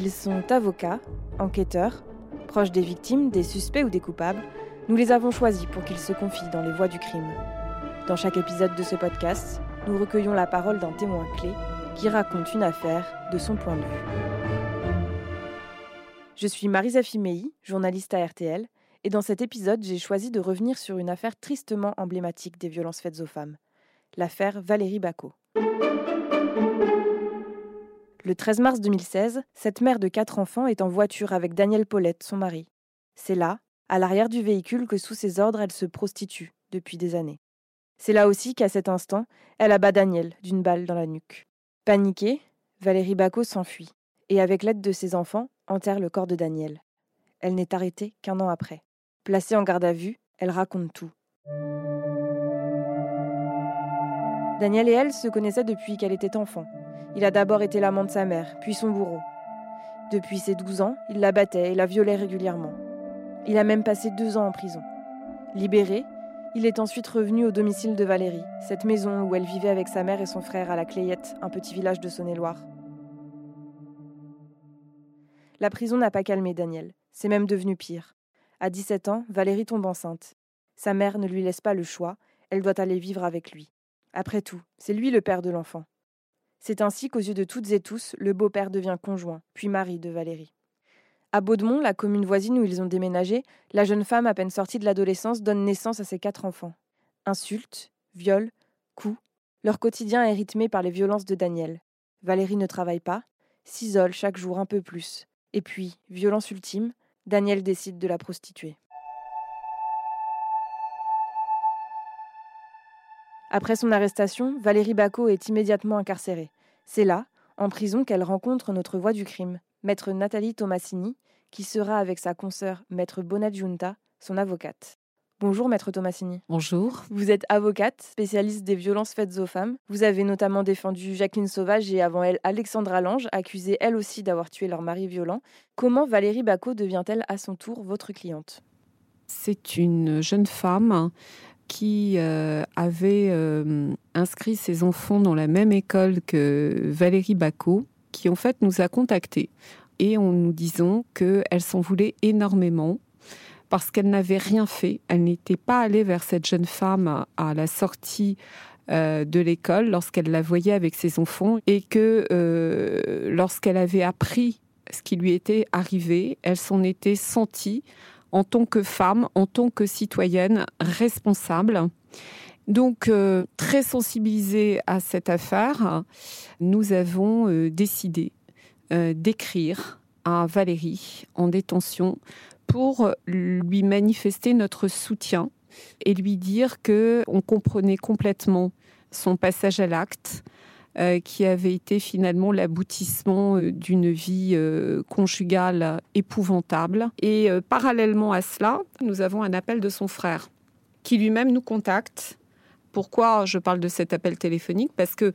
Ils sont avocats, enquêteurs, proches des victimes, des suspects ou des coupables. Nous les avons choisis pour qu'ils se confient dans les voies du crime. Dans chaque épisode de ce podcast, nous recueillons la parole d'un témoin clé qui raconte une affaire de son point de vue. Je suis Marisa Fimei, journaliste à RTL, et dans cet épisode, j'ai choisi de revenir sur une affaire tristement emblématique des violences faites aux femmes, l'affaire Valérie Bacot. Le 13 mars 2016, cette mère de quatre enfants est en voiture avec Daniel Paulette, son mari. C'est là, à l'arrière du véhicule, que sous ses ordres, elle se prostitue depuis des années. C'est là aussi qu'à cet instant, elle abat Daniel d'une balle dans la nuque. Paniquée, Valérie Bacot s'enfuit et, avec l'aide de ses enfants, enterre le corps de Daniel. Elle n'est arrêtée qu'un an après. Placée en garde à vue, elle raconte tout. Daniel et elle se connaissaient depuis qu'elle était enfant. Il a d'abord été l'amant de sa mère, puis son bourreau. Depuis ses 12 ans, il la battait et la violait régulièrement. Il a même passé deux ans en prison. Libéré, il est ensuite revenu au domicile de Valérie, cette maison où elle vivait avec sa mère et son frère à la Clayette, un petit village de Saône-et-Loire. La prison n'a pas calmé Daniel, c'est même devenu pire. À 17 ans, Valérie tombe enceinte. Sa mère ne lui laisse pas le choix, elle doit aller vivre avec lui. Après tout, c'est lui le père de l'enfant. C'est ainsi qu'aux yeux de toutes et tous, le beau-père devient conjoint, puis mari de Valérie. À Baudemont, la commune voisine où ils ont déménagé, la jeune femme à peine sortie de l'adolescence donne naissance à ses quatre enfants. Insultes, viols, coups, leur quotidien est rythmé par les violences de Daniel. Valérie ne travaille pas, s'isole chaque jour un peu plus. Et puis, violence ultime, Daniel décide de la prostituer. Après son arrestation, Valérie Bacot est immédiatement incarcérée. C'est là, en prison, qu'elle rencontre notre voix du crime, maître Nathalie Tomassini, qui sera avec sa consoeur maître Bonadjunta, son avocate. Bonjour maître Tomassini. Bonjour. Vous êtes avocate, spécialiste des violences faites aux femmes. Vous avez notamment défendu Jacqueline Sauvage et avant elle Alexandra Lange, accusée elle aussi d'avoir tué leur mari violent. Comment Valérie Bacot devient-elle à son tour votre cliente? C'est une jeune femme qui euh, avait euh, inscrit ses enfants dans la même école que Valérie Bacot, qui en fait nous a contactés et en nous disant qu'elle s'en voulait énormément parce qu'elle n'avait rien fait. Elle n'était pas allée vers cette jeune femme à la sortie euh, de l'école lorsqu'elle la voyait avec ses enfants et que lorsqu'elle avait appris ce qui lui était arrivé, elle s'en était sentie en tant que femme, en tant que citoyenne responsable. Donc, euh, très sensibilisée à cette affaire, nous avons euh, décidé euh, d'écrire à Valérie en détention pour lui manifester notre soutien et lui dire que on comprenait complètement son passage à l'acte, euh, qui avait été finalement l'aboutissement euh, d'une vie euh, conjugale épouvantable. Et parallèlement à cela, nous avons un appel de son frère qui lui-même nous contacte. Pourquoi je parle de cet appel téléphonique? Parce que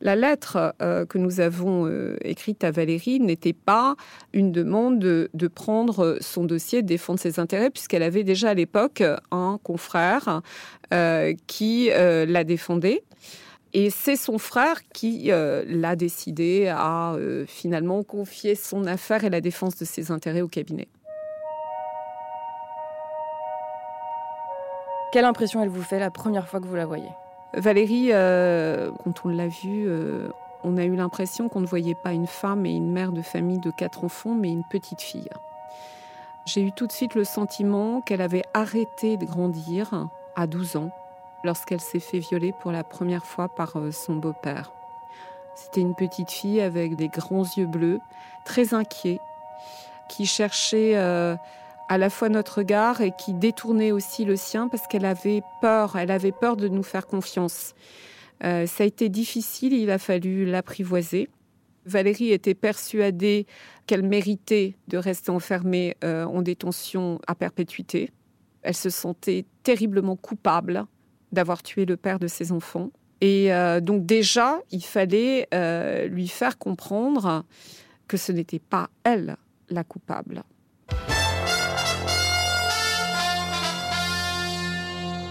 la lettre que nous avons écrite à Valérie n'était pas une demande de, de, prendre son dossier, de défendre ses intérêts, puisqu'elle avait déjà à l'époque un confrère qui la défendait. Et c'est son frère qui euh, l'a décidé à euh, finalement confier son affaire et la défense de ses intérêts au cabinet. Quelle impression elle vous fait la première fois que vous la voyez? Valérie, euh, quand on l'a vue, on a eu l'impression qu'on ne voyait pas une femme et une mère de famille de quatre enfants, mais une petite fille. J'ai eu tout de suite le sentiment qu'elle avait arrêté de grandir à 12 ans lorsqu'elle s'est fait violer pour la première fois par euh, son beau-père. C'était une petite fille avec des grands yeux bleus, très inquiet, qui cherchait euh, à la fois notre regard et qui détournait aussi le sien parce qu'elle avait peur, elle avait peur de nous faire confiance. Euh, ça a été difficile, il a fallu l'apprivoiser. Valérie était persuadée qu'elle méritait de rester enfermée en détention à perpétuité. Elle se sentait terriblement coupable d'avoir tué le père de ses enfants. Et euh, donc déjà, il fallait euh, lui faire comprendre que ce n'était pas elle la coupable.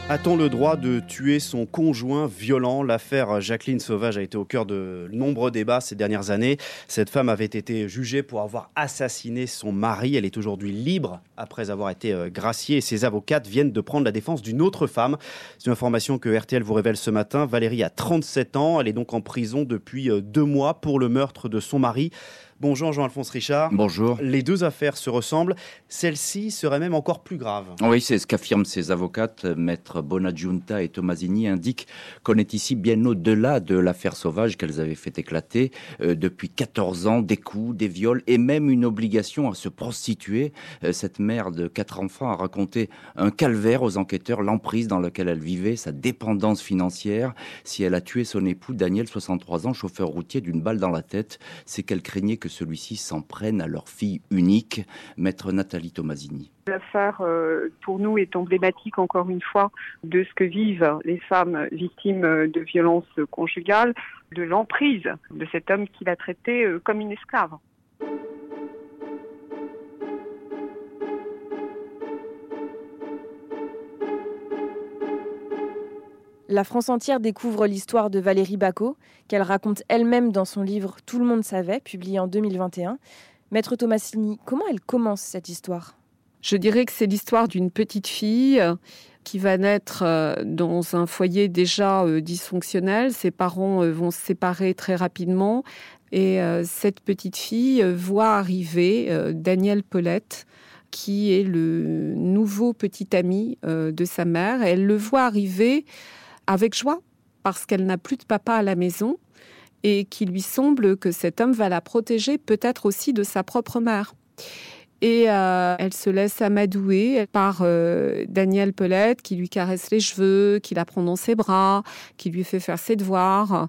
A-t-on le droit de tuer son conjoint violent? L'affaire Jacqueline Sauvage a été au cœur de nombreux débats ces dernières années. Cette femme avait été jugée pour avoir assassiné son mari. Elle est aujourd'hui libre après avoir été euh, graciée ses avocates viennent de prendre la défense d'une autre femme. C'est une information que RTL vous révèle ce matin. Valérie a 37 ans. Elle est donc en prison depuis euh, deux mois pour le meurtre de son mari. Bonjour Jean-Alphonse Richard. Bonjour. Les deux affaires se ressemblent. Celle-ci serait même encore plus grave. Oui, c'est ce qu'affirment ses avocates. Maître Bonaggiunta et Tomasini indiquent qu'on est ici bien au-delà de l'affaire sauvage qu'elles avaient fait éclater. Euh, depuis 14 ans, des coups, des viols et même une obligation à se prostituer. Euh, cette mère de quatre enfants a raconté un calvaire aux enquêteurs, l'emprise dans laquelle elle vivait, sa dépendance financière. Si elle a tué son époux, Daniel, 63 ans, chauffeur routier, d'une balle dans la tête, c'est qu'elle craignait que celui-ci s'en prenne à leur fille unique, maître Nathalie Tomasini. L'affaire, euh, pour nous, est emblématique, encore une fois, de ce que vivent les femmes victimes de violences conjugales, de l'emprise de cet homme qui l'a traitée euh, comme une esclave. La France entière découvre l'histoire de Valérie Bacot, qu'elle raconte elle-même dans son livre Tout le monde savait, publié en 2021. Maître Tomasini, comment elle commence cette histoire? Je dirais que c'est l'histoire d'une petite fille euh, qui va naître euh, dans un foyer déjà euh, dysfonctionnel. Ses parents vont se séparer très rapidement. Et cette petite fille voit arriver Daniel Paulette, qui est le nouveau petit ami de sa mère. Elle le voit arriver avec joie, parce qu'elle n'a plus de papa à la maison et qu'il lui semble que cet homme va la protéger peut-être aussi de sa propre mère. Et euh, elle se laisse amadouer par euh, Daniel Pelette qui lui caresse les cheveux, qui la prend dans ses bras, qui lui fait faire ses devoirs.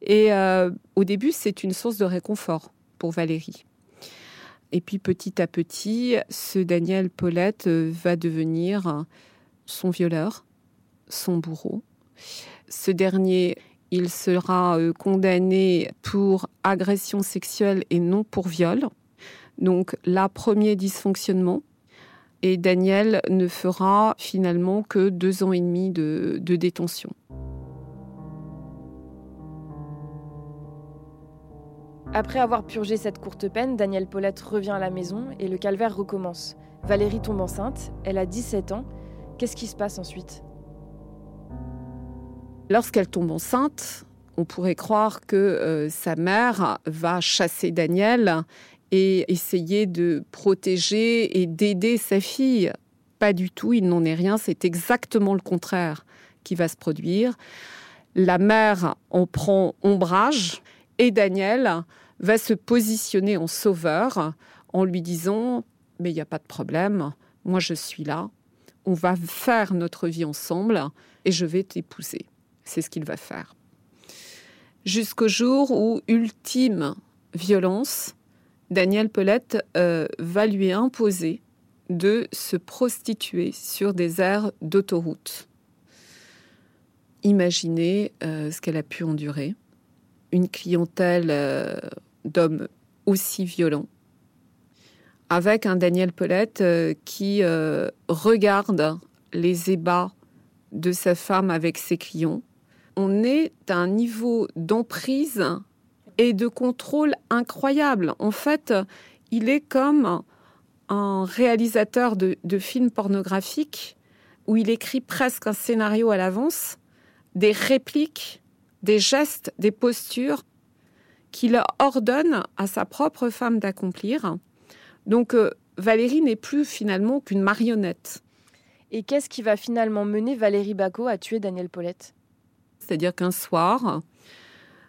Et euh, au début, c'est une source de réconfort pour Valérie. Et puis petit à petit, ce Daniel Paulette va devenir son violeur, son bourreau, ce dernier, il sera euh, condamné pour agression sexuelle et non pour viol. Donc là, premier dysfonctionnement. Et Daniel ne fera finalement que deux ans et demi de, de détention. Après avoir purgé cette courte peine, Daniel Paulette revient à la maison et le calvaire recommence. Valérie tombe enceinte, elle a 17 ans. Qu'est-ce qui se passe ensuite? Lorsqu'elle tombe enceinte, on pourrait croire que euh, sa mère va chasser Daniel et essayer de protéger et d'aider sa fille. Pas du tout, il n'en est rien, c'est exactement le contraire qui va se produire. La mère en prend ombrage et Daniel va se positionner en sauveur en lui disant Mais il n'y a pas de problème, moi je suis là, on va faire notre vie ensemble et je vais t'épouser. C'est ce qu'il va faire. Jusqu'au jour où, ultime violence, Daniel Pelette euh, va lui imposer de se prostituer sur des aires d'autoroute. Imaginez euh, ce qu'elle a pu endurer. Une clientèle euh, d'hommes aussi violents, avec un Daniel Pelette qui regarde les ébats de sa femme avec ses clients, on est à un niveau d'emprise et de contrôle incroyable. En fait, il est comme un réalisateur de, films pornographiques où il écrit presque un scénario à l'avance, des répliques, des gestes, des postures qu'il ordonne à sa propre femme d'accomplir. Donc euh, Valérie n'est plus finalement qu'une marionnette. Et qu'est-ce qui va finalement mener Valérie Bacot à tuer Daniel Paulette? C'est-à-dire qu'un soir,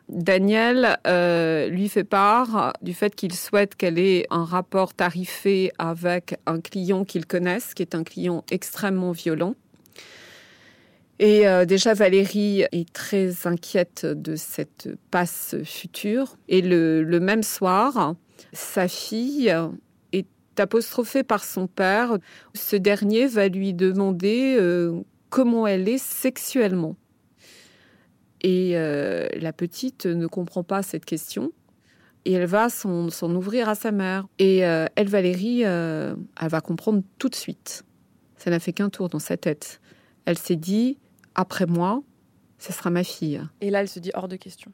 Daniel euh, lui fait part du fait qu'il souhaite qu'elle ait un rapport tarifé avec un client qu'il connaisse, qui est un client extrêmement violent. Et euh, déjà, Valérie est très inquiète de cette passe future. Et le, même soir, sa fille est apostrophée par son père. Ce dernier va lui demander euh, comment elle est sexuellement. Et euh, la petite ne comprend pas cette question. Et elle va s'en ouvrir à sa mère. Et euh, elle, Valérie, euh, elle va comprendre tout de suite. Ça n'a fait qu'un tour dans sa tête. elle s'est dit, après moi, ce sera ma fille. Et là, elle se dit hors de question.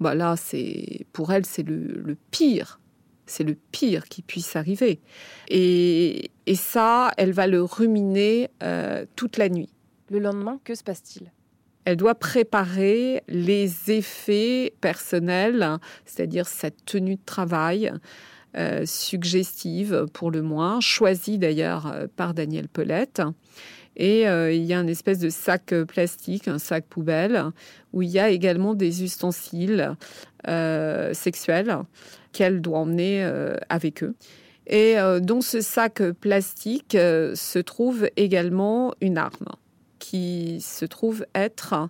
Bah là, c'est pour elle, c'est le, pire. C'est le pire qui puisse arriver. Et, ça, elle va le ruminer euh, toute la nuit. Le lendemain, que se passe-t-il? Elle doit préparer les effets personnels, c'est-à-dire sa tenue de travail, euh, suggestive pour le moins, choisie d'ailleurs euh, par Daniel Pelette. Et euh, il y a une espèce de sac plastique, un sac poubelle, où il y a également des ustensiles sexuels qu'elle doit emmener avec eux. Et dans ce sac plastique se trouve également une arme qui se trouve être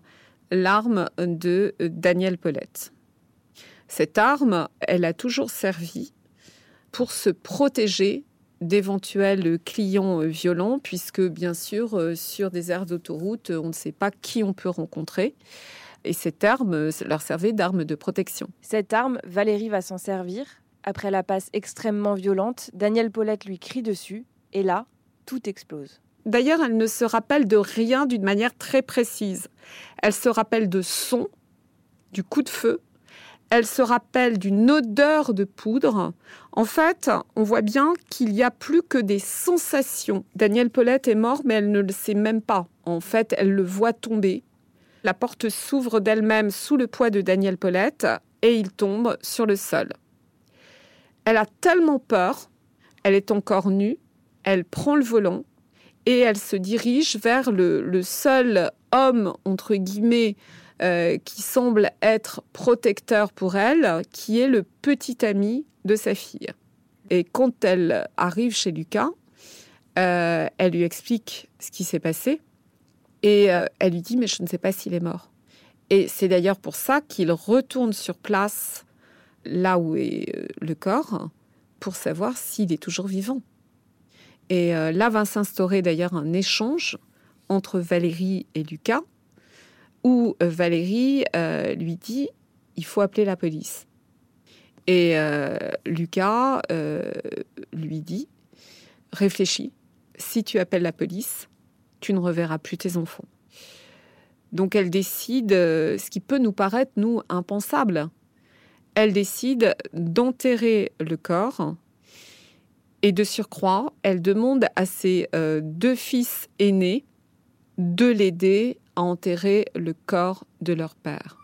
l'arme de Daniel Paulette. Cette arme, elle a toujours servi pour se protéger d'éventuels clients violents, puisque bien sûr, euh, sur des aires d'autoroute, on ne sait pas qui on peut rencontrer. Et cette arme leur servait d'arme de protection. Cette arme, Valérie va s'en servir. Après la passe extrêmement violente, Daniel Paulette lui crie dessus, et là, tout explose. D'ailleurs, elle ne se rappelle de rien d'une manière très précise. Elle se rappelle de son, du coup de feu. Elle se rappelle d'une odeur de poudre. En fait, on voit bien qu'il n'y a plus que des sensations. Daniel Paulette est mort, mais elle ne le sait même pas. En fait, elle le voit tomber. La porte s'ouvre d'elle-même sous le poids de Daniel Paulette et il tombe sur le sol. Elle a tellement peur, elle est encore nue, elle prend le volant, et elle se dirige vers le, seul homme, entre guillemets, euh, qui semble être protecteur pour elle, qui est le petit ami de sa fille. Et quand elle arrive chez Lucas, euh, elle lui explique ce qui s'est passé et euh, elle lui dit mais je ne sais pas s'il est mort. Et c'est d'ailleurs pour ça qu'il retourne sur place là où est le corps pour savoir s'il est toujours vivant. Et euh, là va s'instaurer d'ailleurs un échange entre Valérie et Lucas, où euh, Valérie euh, lui dit il faut appeler la police. Et Lucas lui dit réfléchis, si tu appelles la police, tu ne reverras plus tes enfants. Donc elle décide, ce qui peut nous paraître, nous, impensable, elle décide d'enterrer le corps et de surcroît, elle demande à ses euh, deux fils aînés de l'aider à enterrer le corps de leur père.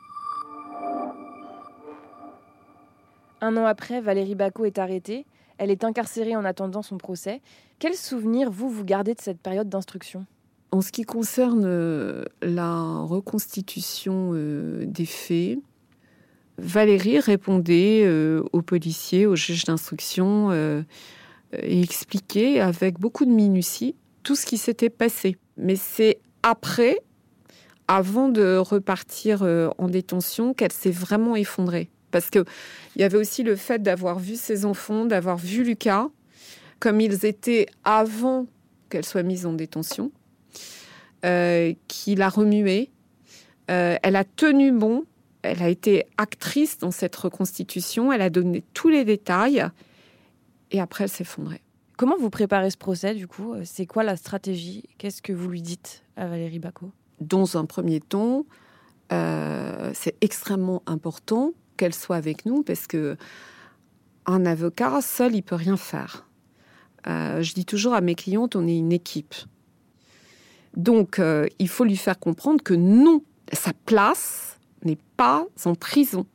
Un an après, Valérie Bacot est arrêtée. Elle est incarcérée en attendant son procès. Quel souvenir vous vous gardez de cette période d'instruction? En ce qui concerne euh, la reconstitution euh, des faits, Valérie répondait aux policiers, aux juges d'instruction et expliquer avec beaucoup de minutie tout ce qui s'était passé. Mais c'est après, avant de repartir euh, en détention, qu'elle s'est vraiment effondrée. Parce qu'il y avait aussi le fait d'avoir vu ses enfants, d'avoir vu Lucas, comme ils étaient avant qu'elle soit mise en détention, euh, qui l'a remuée. Euh, elle a tenu bon, elle a été actrice dans cette reconstitution, elle a donné tous les détails, et après elle s'effondrait. Comment vous préparez ce procès du coup? C'est quoi la stratégie? Qu'est-ce que vous lui dites à Valérie Bacot? Dans un premier temps, euh, c'est extrêmement important qu'elle soit avec nous parce que un avocat seul, il peut rien faire. Euh, je dis toujours à mes clientes, on est une équipe. Donc, euh, il faut lui faire comprendre que non, sa place n'est pas en prison.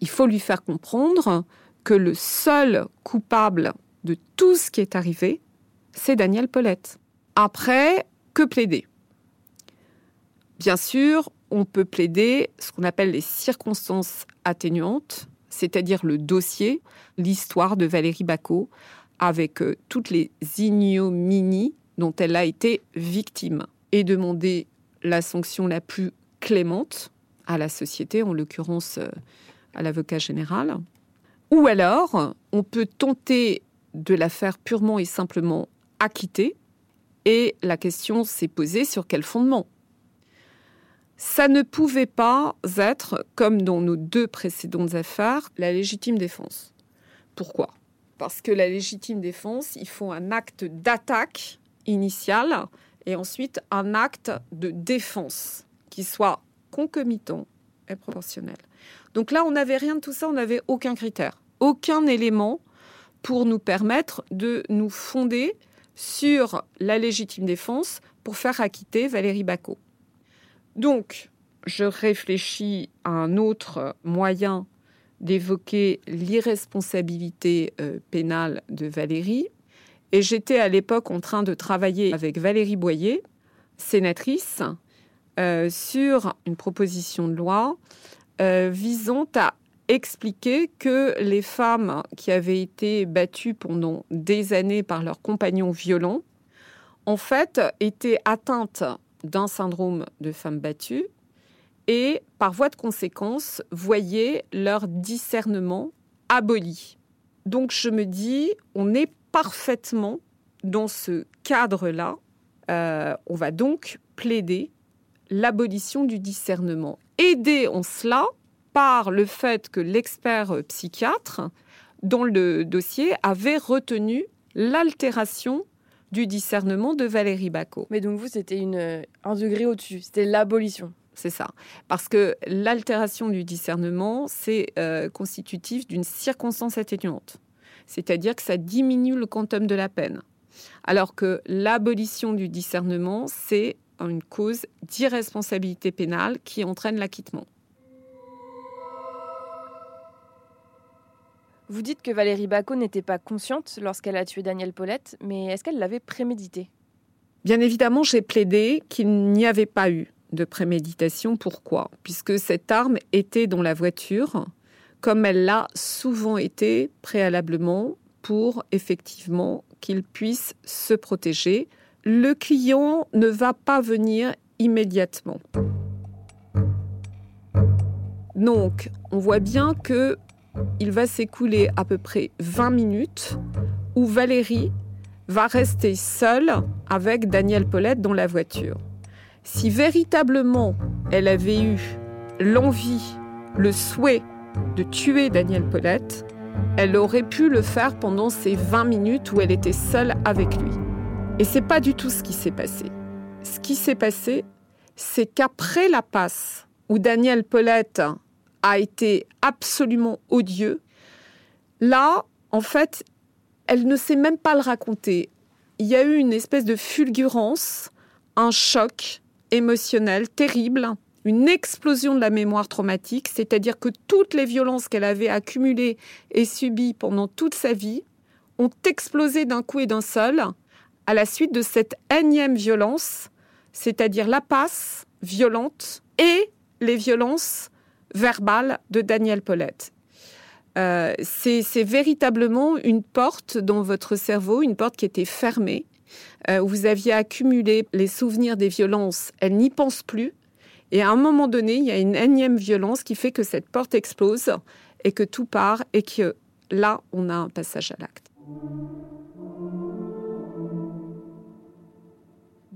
Il faut lui faire comprendre que le seul coupable de tout ce qui est arrivé, c'est Daniel Paulette. Après, que plaider? Bien sûr, on peut plaider ce qu'on appelle les circonstances atténuantes, c'est-à-dire le dossier, l'histoire de Valérie Bacot, avec euh, toutes les ignominies dont elle a été victime, et demander la sanction la plus clémente à la société, en l'occurrence euh, à l'avocat général. Ou alors, on peut tenter de la faire purement et simplement acquitter, et la question s'est posée sur quel fondement ça ne pouvait pas être, comme dans nos deux précédentes affaires, la légitime défense. Pourquoi? Parce que la légitime défense, il faut un acte d'attaque initial et ensuite un acte de défense qui soit concomitant Donc là, on n'avait rien de tout ça, on n'avait aucun critère, aucun élément pour nous permettre de nous fonder sur la légitime défense pour faire acquitter Valérie Bacot. Donc, je réfléchis à un autre moyen d'évoquer l'irresponsabilité euh, pénale de Valérie. Et j'étais à l'époque en train de travailler avec Valérie Boyer, sénatrice, euh, sur une proposition de loi euh, visant à expliquer que les femmes qui avaient été battues pendant des années par leurs compagnons violents, en fait, étaient atteintes d'un syndrome de femme battue et, par voie de conséquence, voyaient leur discernement aboli. Donc je me dis, on est parfaitement dans ce cadre-là. Euh, on va donc plaider l'abolition du discernement. Aidé en cela par le fait que l'expert psychiatre, dans le dossier, avait retenu l'altération du discernement de Valérie Bacot. Mais donc vous, c'était un degré au-dessus, c'était l'abolition. C'est ça. Parce que l'altération du discernement, c'est euh, constitutif d'une circonstance atténuante. C'est-à-dire que ça diminue le quantum de la peine. Alors que l'abolition du discernement, c'est une cause d'irresponsabilité pénale qui entraîne l'acquittement. Vous dites que Valérie Bacot n'était pas consciente lorsqu'elle a tué Daniel Paulette, mais est-ce qu'elle l'avait prémédité? Bien évidemment, j'ai plaidé qu'il n'y avait pas eu de préméditation. Pourquoi? Puisque cette arme était dans la voiture, comme elle l'a souvent été préalablement, pour effectivement qu'il puisse se protéger le client ne va pas venir immédiatement. Donc, on voit bien que il va s'écouler à peu près 20 minutes où Valérie va rester seule avec Daniel Paulette dans la voiture. Si véritablement elle avait eu l'envie, le souhait de tuer Daniel Paulette, elle aurait pu le faire pendant ces 20 minutes où elle était seule avec lui. Et c'est pas du tout ce qui s'est passé. Ce qui s'est passé, c'est qu'après la passe où Daniel Paulette a été absolument odieux, là, en fait, elle ne sait même pas le raconter. Il y a eu une espèce de fulgurance, un choc émotionnel terrible, une explosion de la mémoire traumatique, c'est-à-dire que toutes les violences qu'elle avait accumulées et subies pendant toute sa vie ont explosé d'un coup et d'un seul, à la suite de cette énième violence, c'est-à-dire la passe violente et les violences verbales de Daniel Paulette. Euh, c'est véritablement une porte dans votre cerveau, une porte qui était fermée, euh, où vous aviez accumulé les souvenirs des violences, elle n'y pense plus, et à un moment donné, il y a une énième violence qui fait que cette porte explose et que tout part et que là, on a un passage à l'acte.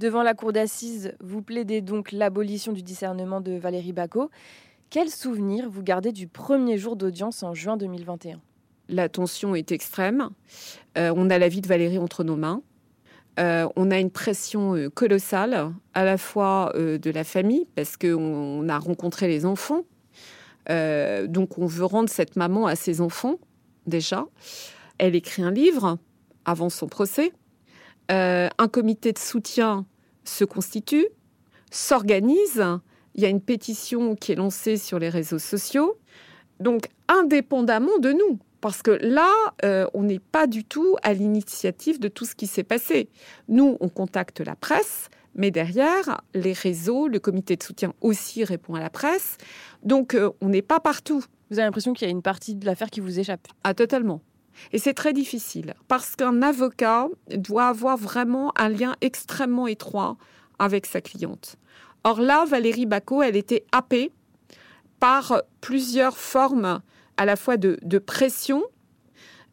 Devant la cour d'assises, vous plaidez donc l'abolition du discernement de Valérie Bacot. Quel souvenir vous gardez du premier jour d'audience en juin 2021 La tension est extrême. Euh, on a la vie de Valérie entre nos mains. Euh, on a une pression euh, colossale, à la fois de la famille, parce qu'on a rencontré les enfants. donc on veut rendre cette maman à ses enfants, déjà. Elle écrit un livre avant son procès. un comité de soutien se constitue, s'organise. Il y a une pétition qui est lancée sur les réseaux sociaux. Donc, indépendamment de nous, parce que là, euh, on n'est pas du tout à l'initiative de tout ce qui s'est passé. Nous, on contacte la presse, mais derrière, les réseaux, le comité de soutien aussi répond à la presse. Donc, euh, on n'est pas partout. Vous avez l'impression qu'il y a une partie de l'affaire qui vous échappe? Ah, totalement. Et c'est très difficile parce qu'un avocat doit avoir vraiment un lien extrêmement étroit avec sa cliente. Or là, Valérie Bacot, elle était happée par plusieurs formes à la fois de, pression,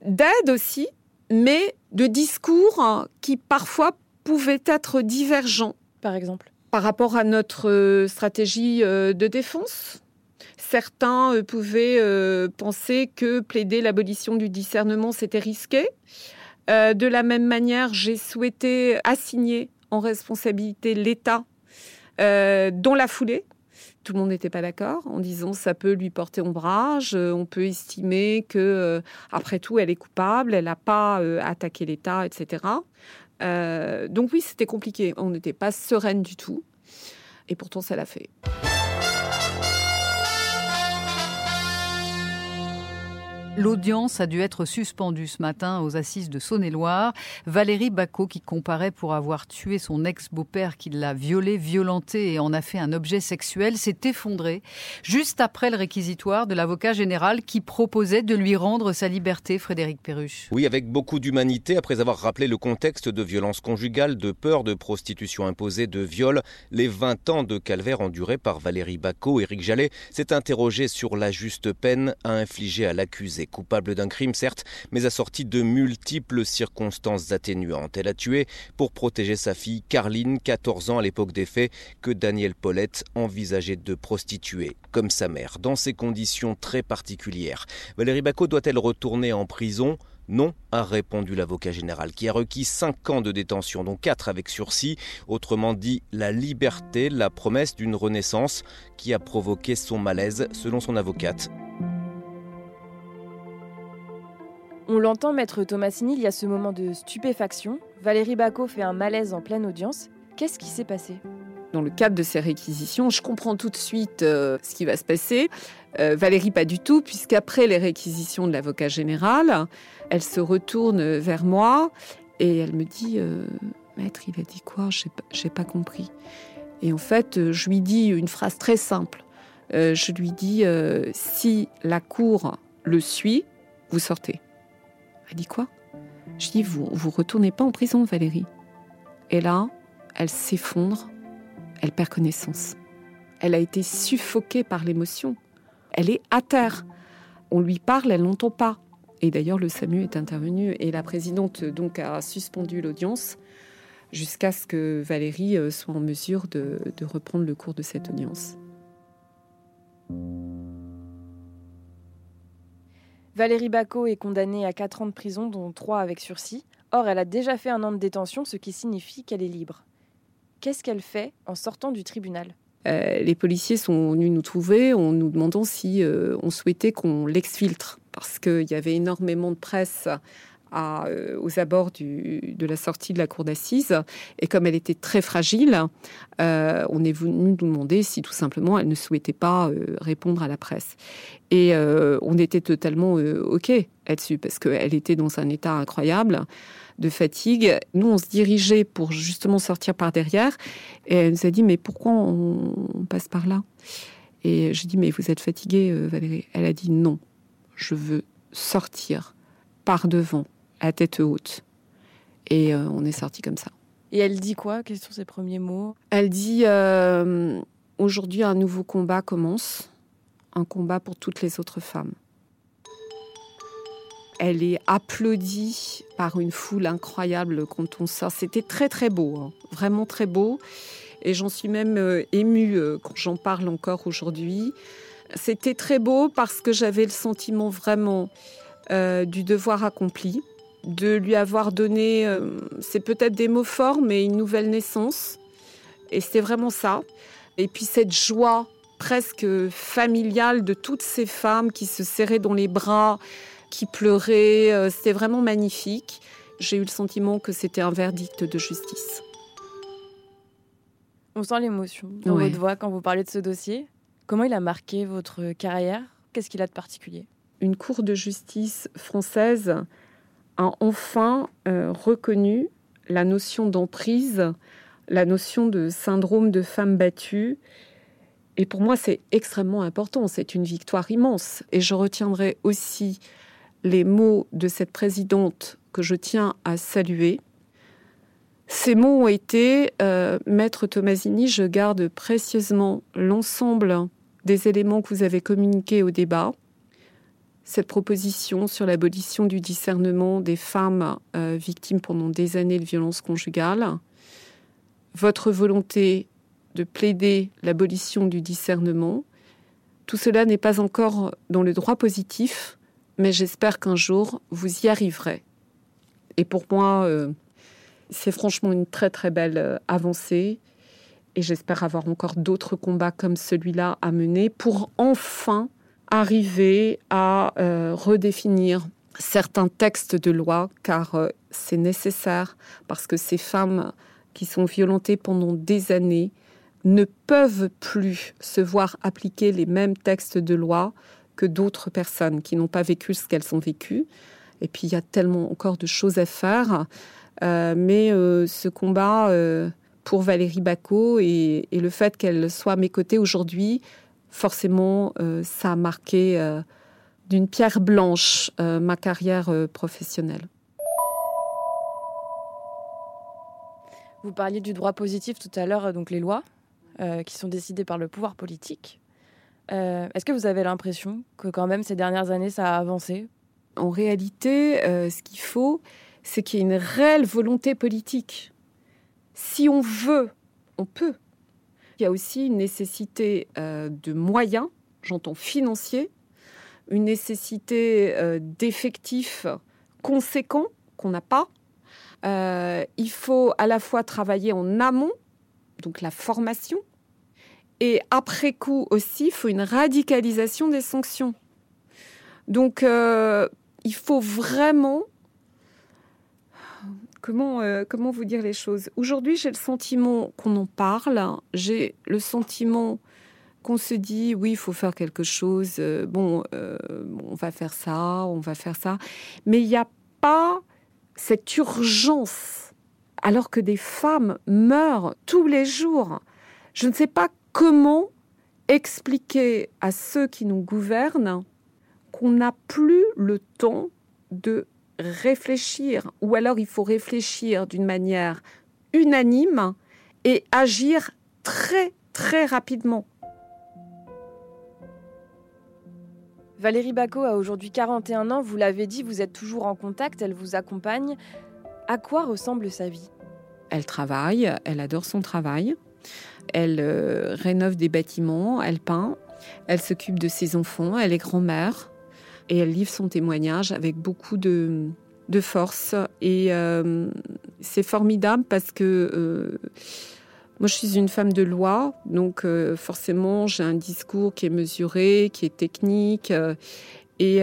d'aide aussi, mais de discours qui parfois pouvaient être divergents. Par exemple? Par rapport à notre stratégie euh, de défense, Certains euh, pouvaient euh, penser que plaider l'abolition du discernement, c'était risqué. Euh, de la même manière, j'ai souhaité assigner en responsabilité l'État dans la foulée. Tout le monde n'était pas d'accord en disant ça peut lui porter ombrage, on peut estimer que après tout elle est coupable, elle n'a pas attaqué l'État, etc. donc oui, c'était compliqué. On n'était pas sereine du tout, et pourtant ça l'a fait. L'audience a dû être suspendue ce matin aux assises de Saône-et-Loire. Valérie Bacot, qui comparait pour avoir tué son ex-beau-père qui l'a violé, violenté et en a fait un objet sexuel, s'est effondrée juste après le réquisitoire de l'avocat général qui proposait de lui rendre sa liberté, Frédéric Perruche. Oui, avec beaucoup d'humanité, après avoir rappelé le contexte de violence conjugale, de peur de prostitution imposée, de viol, les 20 ans de calvaire endurés par Valérie Bacot, Éric Jallet s'est interrogé sur la juste peine à infliger à l'accusé coupable d'un crime, certes, mais assorti de multiples circonstances atténuantes. Elle a tué pour protéger sa fille, Carline, 14 ans à l'époque des faits, que Daniel Paulette envisageait de prostituer, comme sa mère, dans ces conditions très particulières. Valérie Bacot doit-elle retourner en prison? Non, a répondu l'avocat général, qui a requis 5 ans de détention, dont 4 avec sursis, autrement dit la liberté, la promesse d'une renaissance qui a provoqué son malaise, selon son avocate. On l'entend, maître Thomasini, il y a ce moment de stupéfaction. Valérie Bacot fait un malaise en pleine audience. Qu'est-ce qui s'est passé? Dans le cadre de ces réquisitions, je comprends tout de suite euh, ce qui va se passer. Euh, Valérie, pas du tout, puisqu'après les réquisitions de l'avocat général, elle se retourne vers moi et elle me dit euh, Maître, il a dit quoi? Je n'ai pas compris. Et en fait, je lui dis une phrase très simple. je lui dis Si la cour le suit, vous sortez. Elle dit quoi? Je dis vous vous retournez pas en prison, Valérie. Et là, elle s'effondre, elle perd connaissance. Elle a été suffoquée par l'émotion. Elle est à terre. On lui parle, elle n'entend pas. Et d'ailleurs, le SAMU est intervenu et la présidente donc a suspendu l'audience jusqu'à ce que Valérie euh, soit en mesure de, de reprendre le cours de cette audience. Valérie Bacot est condamnée à 4 ans de prison, dont 3 avec sursis. Or, elle a déjà fait un an de détention, ce qui signifie qu'elle est libre. Qu'est-ce qu'elle fait en sortant du tribunal? Euh, les policiers sont venus nous trouver en nous demandant si euh, on souhaitait qu'on l'exfiltre parce qu'il y avait énormément de presse euh, aux abords de la sortie de la cour d'assises. Et comme elle était très fragile, euh, on est venu nous demander si tout simplement elle ne souhaitait pas euh, répondre à la presse. Et on était totalement OK là-dessus parce qu'elle était dans un état incroyable de fatigue. Nous, on se dirigeait pour justement sortir par derrière. Et elle nous a dit, mais pourquoi on, passe par là? Et j'ai dit, mais vous êtes fatiguée, Valérie Elle a dit, non, je veux sortir par devant à tête haute. Et euh, on est sorti comme ça. Et elle dit quoi? Quels sont ses premiers mots? Elle dit euh, Aujourd'hui, un nouveau combat commence, un combat pour toutes les autres femmes. Elle est applaudie par une foule incroyable quand on sort. C'était très très beau, hein. vraiment très beau. Et j'en suis même euh, émue quand j'en parle encore aujourd'hui. C'était très beau parce que j'avais le sentiment vraiment du devoir accompli de lui avoir donné, euh, c'est peut-être des mots forts, mais une nouvelle naissance. Et c'était vraiment ça. Et puis cette joie presque familiale de toutes ces femmes qui se serraient dans les bras, qui pleuraient, euh, c'était vraiment magnifique. J'ai eu le sentiment que c'était un verdict de justice. On sent l'émotion dans votre voix quand vous parlez de ce dossier. Comment il a marqué votre carrière? Qu'est-ce qu'il a de particulier? Une cour de justice française a enfin euh, reconnu la notion d'emprise, la notion de syndrome de femme battue. Et pour moi, c'est extrêmement important. C'est une victoire immense. Et je retiendrai aussi les mots de cette présidente que je tiens à saluer. Ces mots ont été euh, Maître Tomasini, je garde précieusement l'ensemble des éléments que vous avez communiqués au débat cette proposition sur l'abolition du discernement des femmes euh, victimes pendant des années de violences conjugales, votre volonté de plaider l'abolition du discernement, tout cela n'est pas encore dans le droit positif, mais j'espère qu'un jour vous y arriverez. Et pour moi, euh, C'est franchement une très très belle euh, avancée. Et j'espère avoir encore d'autres combats comme celui-là à mener pour enfin arriver à euh, redéfinir certains textes de loi car euh, c'est nécessaire parce que ces femmes qui sont violentées pendant des années ne peuvent plus se voir appliquer les mêmes textes de loi que d'autres personnes qui n'ont pas vécu ce qu'elles ont vécu. Et puis il y a tellement encore de choses à faire. Euh, mais ce combat pour Valérie Bacot et, et le fait qu'elle soit à mes côtés aujourd'hui, forcément, ça a marqué d'une pierre blanche ma carrière professionnelle. Vous parliez du droit positif tout à l'heure, donc les lois qui sont décidées par le pouvoir politique. Est-ce que vous avez l'impression que quand même ces dernières années, ça a avancé? En réalité, ce qu'il faut, c'est qu'il y ait une réelle volonté politique. Si on veut, on peut. Il y a aussi une nécessité euh, de moyens, j'entends financiers, une nécessité euh, d'effectifs conséquents qu'on n'a pas. Euh, il faut à la fois travailler en amont, donc la formation, et après coup aussi, il faut une radicalisation des sanctions. Donc, il faut vraiment Comment, euh, comment vous dire les choses? Aujourd'hui, j'ai le sentiment qu'on en parle. J'ai le sentiment qu'on se dit oui, il faut faire quelque chose. Euh, bon, euh, on va faire ça, on va faire ça. Mais il n'y a pas cette urgence, alors que des femmes meurent tous les jours. Je ne sais pas comment expliquer à ceux qui nous gouvernent qu'on n'a plus le temps de réfléchir, ou alors il faut réfléchir d'une manière unanime et agir très très rapidement. Valérie Bacot a aujourd'hui 41 ans, vous l'avez dit, vous êtes toujours en contact, elle vous accompagne. À quoi ressemble sa vie? Elle travaille, elle adore son travail, elle euh, rénove des bâtiments, elle peint, elle s'occupe de ses enfants, elle est grand-mère, et elle livre son témoignage avec beaucoup de, de force. Et euh, c'est formidable parce que euh, moi, je suis une femme de loi, donc euh, forcément, j'ai un discours qui est mesuré, qui est technique. et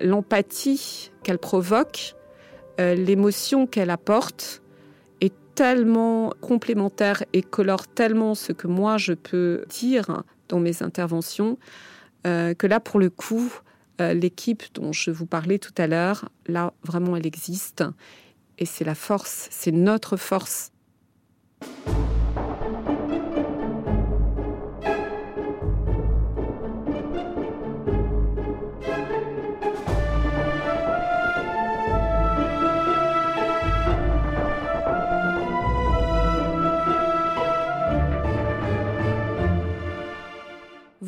l'empathie qu'elle provoque, l'émotion qu'elle apporte, est tellement complémentaire et colore tellement ce que moi, je peux dire dans mes interventions, que là, pour le coup, euh, l'équipe dont je vous parlais tout à l'heure, là, vraiment, elle existe. Et c'est la force, c'est notre force.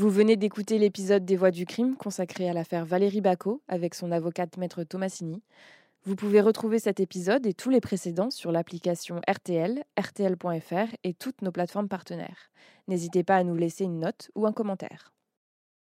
Vous venez d'écouter l'épisode des Voix du crime consacré à l'affaire Valérie Bacot avec son avocate maître Thomasini. Vous pouvez retrouver cet épisode et tous les précédents sur l'application RTL, RTL.fr et toutes nos plateformes partenaires. N'hésitez pas à nous laisser une note ou un commentaire.